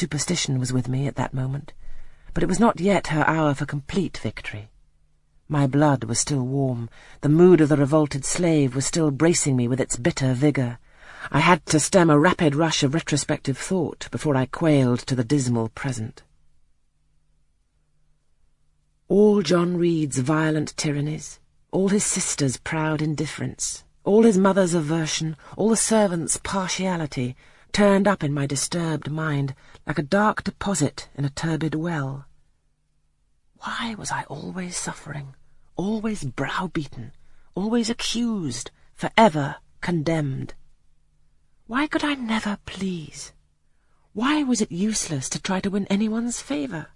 Superstition was with me at that moment, but it was not yet her hour for complete victory. My blood was still warm. The mood of the revolted slave was still bracing me with its bitter vigour. I had to stem a rapid rush of retrospective thought before I quailed to the dismal present. All John Reed's violent tyrannies, all his sister's proud indifference, all his mother's aversion, all the servants' partiality, turned up in my disturbed mind like a dark deposit in a turbid well. Why was I always suffering, always browbeaten, always accused, forever condemned? Why could I never please? Why was it useless to try to win anyone's favour?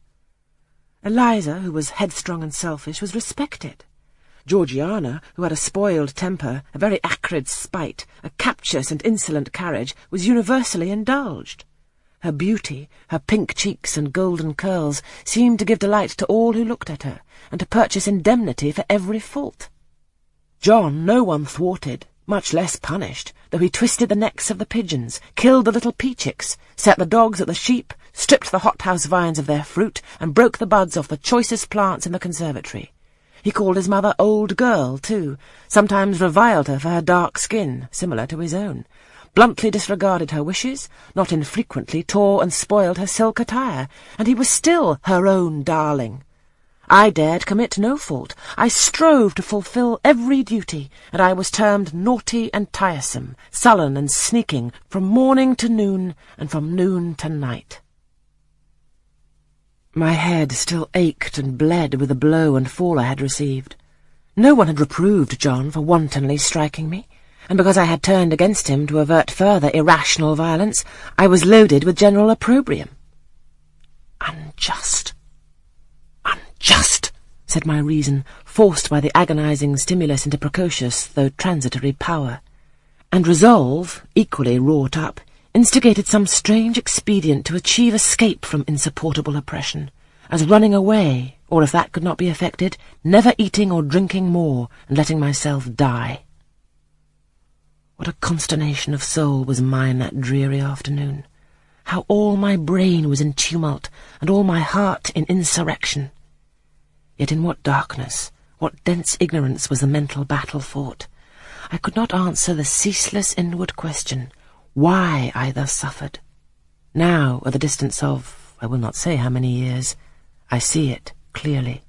Eliza, who was headstrong and selfish, was respected. Georgiana, who had a spoiled temper, a very acrid spite, a captious and insolent carriage, was universally indulged. Her beauty, her pink cheeks and golden curls seemed to give delight to all who looked at her, and to purchase indemnity for every fault. John no one thwarted, much less punished, though he twisted the necks of the pigeons, killed the little peachicks, set the dogs at the sheep, stripped the hothouse vines of their fruit, and broke the buds off the choicest plants in the conservatory. He called his mother old girl, too, sometimes reviled her for her dark skin, similar to his own, bluntly disregarded her wishes, not infrequently tore and spoiled her silk attire, and he was still her own darling. I dared commit no fault. I strove to fulfil every duty, and I was termed naughty and tiresome, sullen and sneaking, from morning to noon, and from noon to night. My head still ached and bled with the blow and fall I had received. No one had reproved John for wantonly striking me, and because I had turned against him to avert further irrational violence, I was loaded with general opprobrium. Unjust. Unjust, said my reason, forced by the agonizing stimulus into precocious, though transitory, power. And resolve, equally wrought up, instigated some strange expedient to achieve escape from insupportable oppression, as running away, or if that could not be effected, never eating or drinking more, and letting myself die. What a consternation of soul was mine that dreary afternoon! How all my brain was in tumult, and all my heart in insurrection! Yet in what darkness, what dense ignorance was the mental battle fought! I could not answer the ceaseless inward question, why I thus suffered. Now, at the distance of, I will not say how many years, I see it clearly.